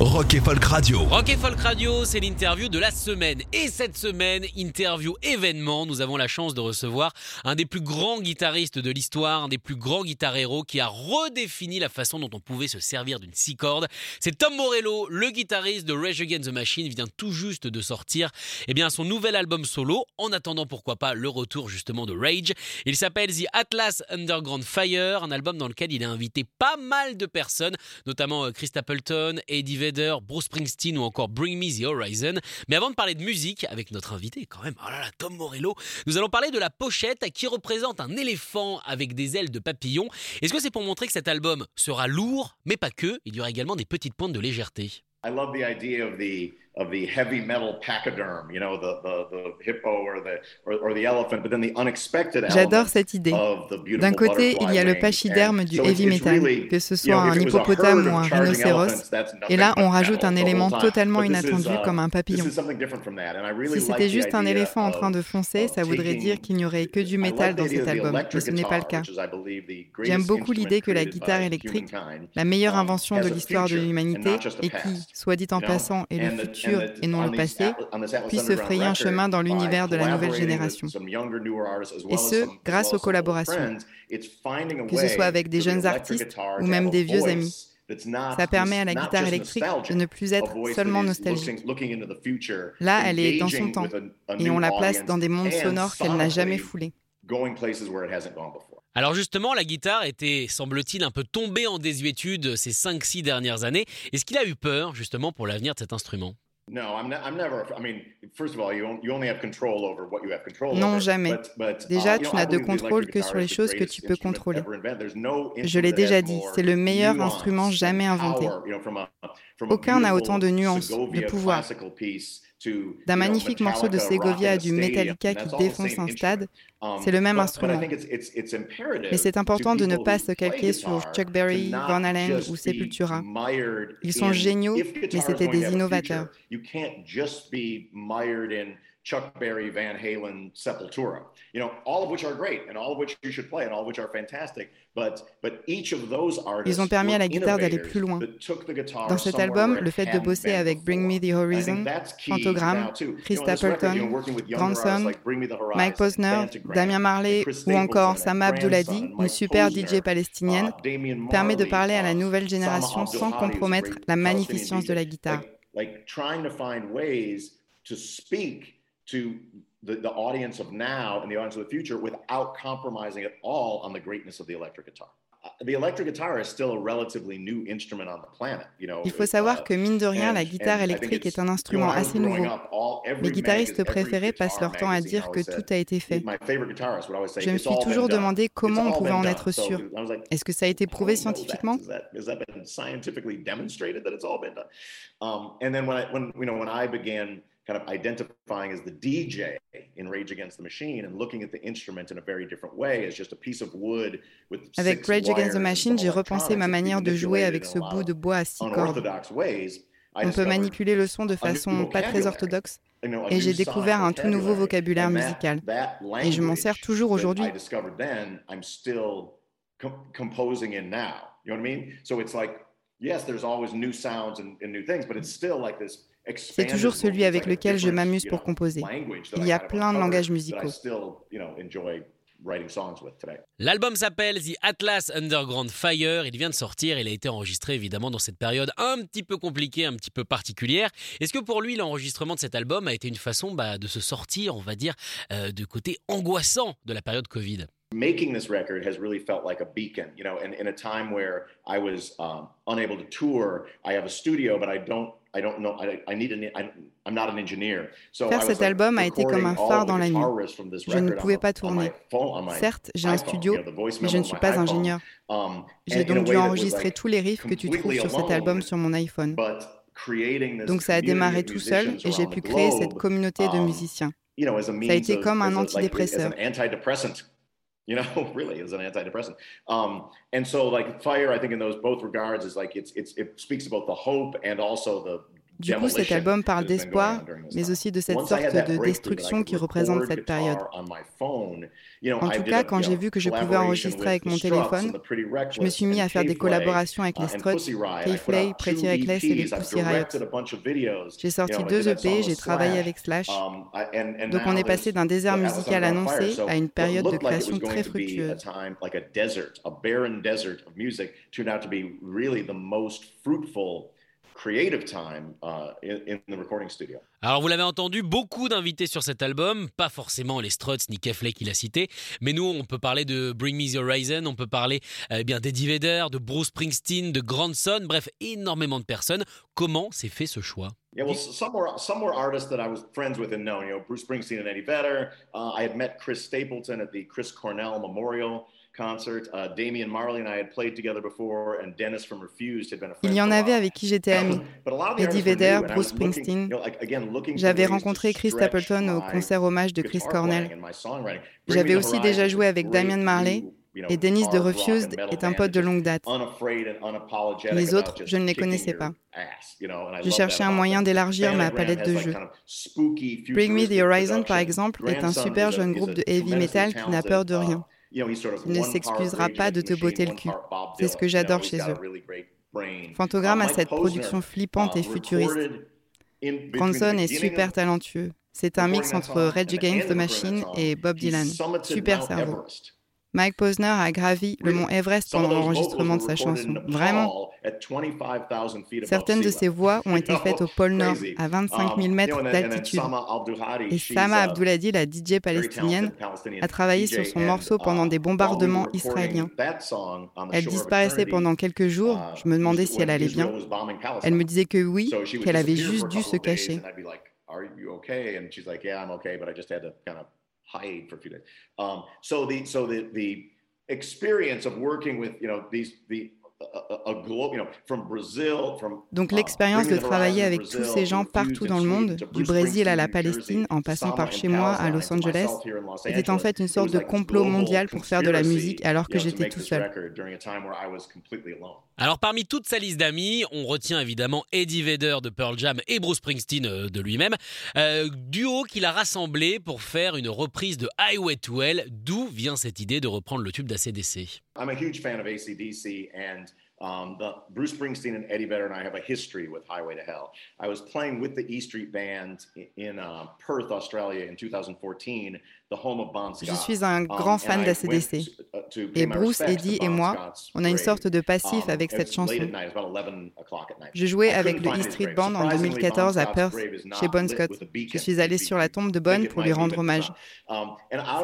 Rock et Folk Radio. Rock et Folk Radio, c'est l'interview de la semaine. Et cette semaine, interview événement, nous avons la chance de recevoir un des plus grands guitaristes de l'histoire, un des plus grands guitar-héros qui a redéfini la façon dont on pouvait se servir d'une six cordes. C'est Tom Morello, le guitariste de Rage Against the Machine, vient tout juste de sortir eh bien, son nouvel album solo. En attendant, pourquoi pas, le retour justement de Rage. Il s'appelle The Atlas Underground Fire, un album dans lequel il a invité pas mal de personnes, notamment euh, Chris Stapleton, Eddie Bruce Springsteen ou encore Bring Me the Horizon. Mais avant de parler de musique, avec notre invité quand même, oh Tom Morello, nous allons parler de la pochette qui représente un éléphant avec des ailes de papillon. Est-ce que c'est pour montrer que cet album sera lourd, mais pas que, il y aura également des petites pointes de légèreté? I love the idea of the of the heavy metal pachyderm, you know, the the, the hippo or the or, or the elephant, but then the unexpected J'adore cette idée. D'un côté, il y a le pachyderme du heavy metal, que ce soit un hippopotame ou un rhinocéros, et là, on rajoute un élément totalement inattendu comme un papillon. Si c'était juste un éléphant en train de foncer, ça voudrait dire qu'il n'y aurait que du métal dans cet album, mais ce n'est pas le cas. J'aime beaucoup l'idée que la guitare électrique, la meilleure invention de l'histoire de l'humanité, et qui, soit dit en passant, est le futur et non le passé, puisse se frayer un chemin dans l'univers de la nouvelle génération. Et ce, grâce aux collaborations, que ce soit avec des jeunes artistes ou même des vieux amis. Ça permet à la guitare électrique de ne plus être seulement nostalgique. Là, elle est dans son temps et on la place dans des mondes sonores qu'elle n'a jamais foulés. Alors justement, la guitare était, semble-t-il, un peu tombée en désuétude ces 5-6 dernières années. Est-ce qu'il a eu peur justement pour l'avenir de cet instrument? Non, jamais. Déjà, uh, tu n'as de contrôle que sur les choses que tu peux contrôler. Je l'ai déjà dit, c'est le meilleur instrument jamais inventé. Aucun n'a autant de nuances, de pouvoir. D'un magnifique morceau de Segovia à du Metallica qui défonce un stade, um, c'est le même instrument. Mais c'est important de ne pas se calquer sur Chuck Berry, Van Halen ou Sepultura. Ils sont géniaux, mais c'était des innovateurs. Chuck Berry, Van Halen, Sepultura. You know, all of which are great and all of which you should play and all of which are fantastic. But, but each of those artists Ils ont permis à la guitare d'aller plus loin. Dans cet album, le fait de bosser avec Bring Me the Horizon, Phantogram, Chris Stapleton, Grandson, Mike Posner, Damien Marley ou encore Sama Abdouladi, une super DJ palestinienne, uh, permet de parler à la nouvelle génération sans compromettre la magnificence de la guitare. To the, the audience of now and the audience of the future without compromising at all on the greatness of the electric guitar. Uh, the electric guitar is still a relatively new instrument on the planet, you know, Il faut savoir uh, que mine de rien, la guitare électrique est un instrument assez nouveau. Mes guitaristes préférés passent leur temps à dire que tout a été fait. Je me suis toujours demandé comment on pouvait en être sûr. Est-ce que ça a été prouvé scientifiquement? I, you know, I kind of identifying as the DJ in Rage Against the Machine and looking at the instrument in a very different way as just a piece of wood with Avec Rage Against the Machine, j'ai repensé ma manière de jouer avec ce bout de bois à six cordes. On peut manipuler le son de façon pas très orthodoxe et j'ai découvert un tout nouveau vocabulaire musical. Et je m'en sers toujours aujourd'hui. yes, there's always new sounds and, and new things, but it's still like this c'est toujours celui avec lequel je m'amuse pour composer. Il y a plein de langages musicaux. L'album s'appelle The Atlas Underground Fire. Il vient de sortir. Il a été enregistré évidemment dans cette période un petit peu compliquée, un petit peu particulière. Est-ce que pour lui, l'enregistrement de cet album a été une façon bah, de se sortir, on va dire, euh, du côté angoissant de la période Covid? Making this record has really felt like a beacon, you know, in, in a time where I was um, unable to tour. I have a studio, but I don't Faire cet album a été comme un phare dans la nuit. Je ne pouvais pas tourner. Certes, j'ai un studio, mais je ne suis pas ingénieur. Um, j'ai donc dû enregistrer tous les riffs que tu trouves sur cet album sur mon iPhone. Donc ça a démarré tout seul et j'ai pu créer cette communauté de um, musiciens. Ça a été comme un antidépresseur. You know, really is an antidepressant. Um, and so like fire, I think in those both regards is like it's, it's it speaks about the hope and also the Du coup, cet album parle d'espoir, mais aussi de cette sorte de destruction qui représente cette période. En tout cas, quand j'ai vu que je pouvais enregistrer avec mon téléphone, je me suis mis à faire des collaborations avec les Struts, K-Flay, Pretty Reckless et les Pussy Riot. J'ai sorti deux EP, j'ai travaillé avec Slash. Donc on est passé d'un désert musical annoncé à une période de création très fructueuse. Creative time uh, in, in, the recording studio. Alors vous l'avez entendu, beaucoup d'invités sur cet album, pas forcément les Struts ni Kefley qui l'a cité, mais nous on peut parler de Bring Me the Horizon, on peut parler eh bien d'Eddie Vedder, de Bruce Springsteen, de Grandson, bref énormément de personnes. Comment s'est fait ce choix? Yeah, well, some were some were artists that I was friends with and known. You know, Bruce Springsteen and Eddie Vedder. Uh, I had met Chris Stapleton at the Chris Cornell Memorial. Il y en avait avec qui j'étais ami. Eddie Vedder, Bruce Springsteen. J'avais rencontré Chris Stapleton au concert hommage de Chris Cornell. J'avais aussi déjà joué avec Damien Marley. Et Dennis de Refused est un pote de longue date. Les autres, je ne les connaissais pas. Je cherchais un moyen d'élargir ma palette de jeux. Bring Me the Horizon, par exemple, est un super jeune groupe de heavy metal qui n'a peur de rien. Il ne s'excusera pas de te botter le cul. C'est ce que j'adore chez eux. Fantogramme a cette production flippante et futuriste. Grandson est super talentueux. C'est un mix entre Rage Against the Machine et Bob Dylan. Super cerveau. Mike Posner a gravi le mont Everest pendant l'enregistrement de sa chanson. Vraiment. Certaines de ses voix ont été faites au pôle Nord, à 25 000 um, mètres d'altitude. Et Sama Abdulhadi, la DJ palestinienne, a travaillé sur son morceau pendant des bombardements israéliens. Elle disparaissait pendant quelques jours. Uh, Je me demandais si elle allait bien. Elle me disait que oui, qu'elle avait juste dû se cacher. Hide for a few days. Um, so the so the the experience of working with you know these the Donc l'expérience de travailler avec tous ces gens partout dans le monde, du Brésil à la Palestine, en passant par chez moi à Los Angeles, était en fait une sorte de complot mondial pour faire de la musique alors que j'étais tout seul. Alors parmi toute sa liste d'amis, on retient évidemment Eddie Vedder de Pearl Jam et Bruce Springsteen euh, de lui-même, euh, duo qu'il a rassemblé pour faire une reprise de Highway to Hell. D'où vient cette idée de reprendre le tube d'ACDC I'm a huge fan of ACDC and Um, the, Bruce Springsteen and Eddie Vedder and I have a history with Highway to Hell. I was playing with the E Street Band in, in uh, Perth, Australia in 2014 Je suis un grand um, fan d'ACDC. Uh, et Bruce, Eddie et moi, on a une sorte de passif um, avec cette chanson. Je jouais avec le E Street Band en 2014 à Perth, chez Bon Scott. Je suis allé sur la tombe de Bon pour lui rendre hommage. Um,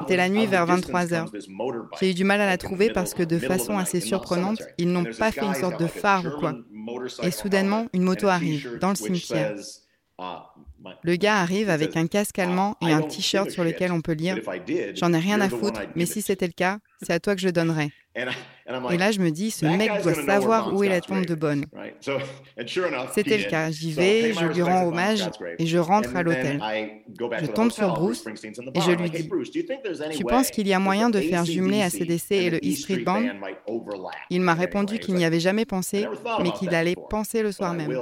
C'était la nuit vers 23 h J'ai eu du mal à la trouver parce que de façon assez surprenante, ils n'ont pas fait une sorte de phare ou quoi. Et soudainement, une moto arrive dans le cimetière. Le gars arrive avec un casque allemand et un t-shirt sur lequel on peut lire J'en ai rien à foutre, mais si c'était le cas, c'est à toi que je donnerais. Et là, je me dis, ce mec doit savoir où est la tombe de Bonne. C'était le cas. J'y vais, je lui rends hommage et je rentre à l'hôtel. Je tombe sur Bruce et je lui dis Tu penses qu'il y a moyen de faire jumeler ACDC et le E Street Band Il m'a répondu qu'il n'y avait jamais pensé, mais qu'il allait penser le soir même.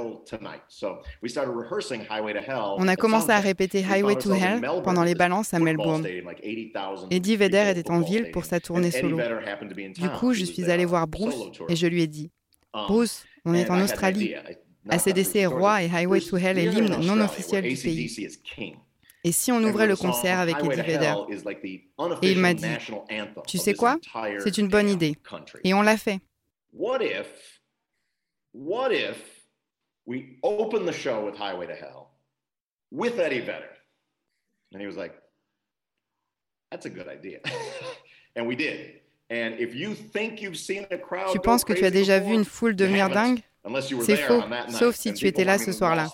On a commencé à répéter Highway to Hell pendant les balances à Melbourne. Eddie Vedder était en ville pour sa tournée solo. Du coup, je suis allé voir Bruce et je lui ai dit um, Bruce, on est en Australie. ACDC est roi et Highway to Hell est l'hymne non officiel du pays. Et si on ouvrait le concert avec Eddie Vedder Et il m'a dit Tu sais quoi? C'est une bonne idée. Et on l'a fait. What if, what if we open the show with Highway to Hell with Eddie Vedder? And he was like, That's a good idea. and we did. Tu penses que tu as déjà vu une foule devenir dingue? C'est faux, sauf si tu étais là ce soir-là.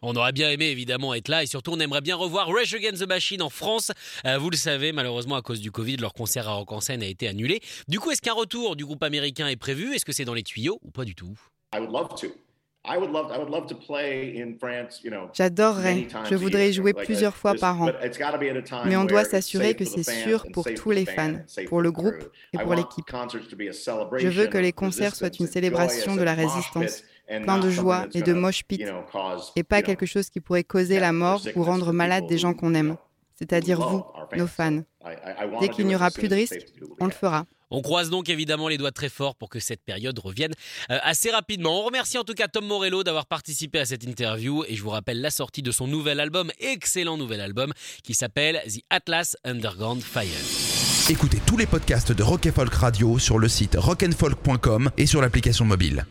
On aurait bien aimé évidemment être là et surtout on aimerait bien revoir Rage Against the Machine en France. Euh, vous le savez, malheureusement à cause du Covid, leur concert à Rock en scène a été annulé. Du coup, est-ce qu'un retour du groupe américain est prévu? Est-ce que c'est dans les tuyaux ou pas du tout? J'adorerais, je voudrais jouer plusieurs fois par an. Mais on doit s'assurer que c'est sûr pour tous les fans, pour le groupe et pour l'équipe. Je veux que les concerts soient une célébration de la résistance, plein de joie et de moche pit, et pas quelque chose qui pourrait causer la mort ou rendre malade des gens qu'on aime, c'est-à-dire vous, nos fans. Dès qu'il n'y aura plus de risque, on le fera. On croise donc évidemment les doigts très fort pour que cette période revienne euh, assez rapidement. On remercie en tout cas Tom Morello d'avoir participé à cette interview et je vous rappelle la sortie de son nouvel album, excellent nouvel album, qui s'appelle The Atlas Underground Fire. Écoutez tous les podcasts de Rock Folk Radio sur le site rockandfolk.com et sur l'application mobile.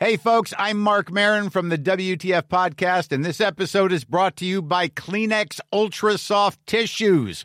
Hey folks, I'm Mark Marin from the WTF podcast and this episode is brought to you by Kleenex Ultra Soft Tissues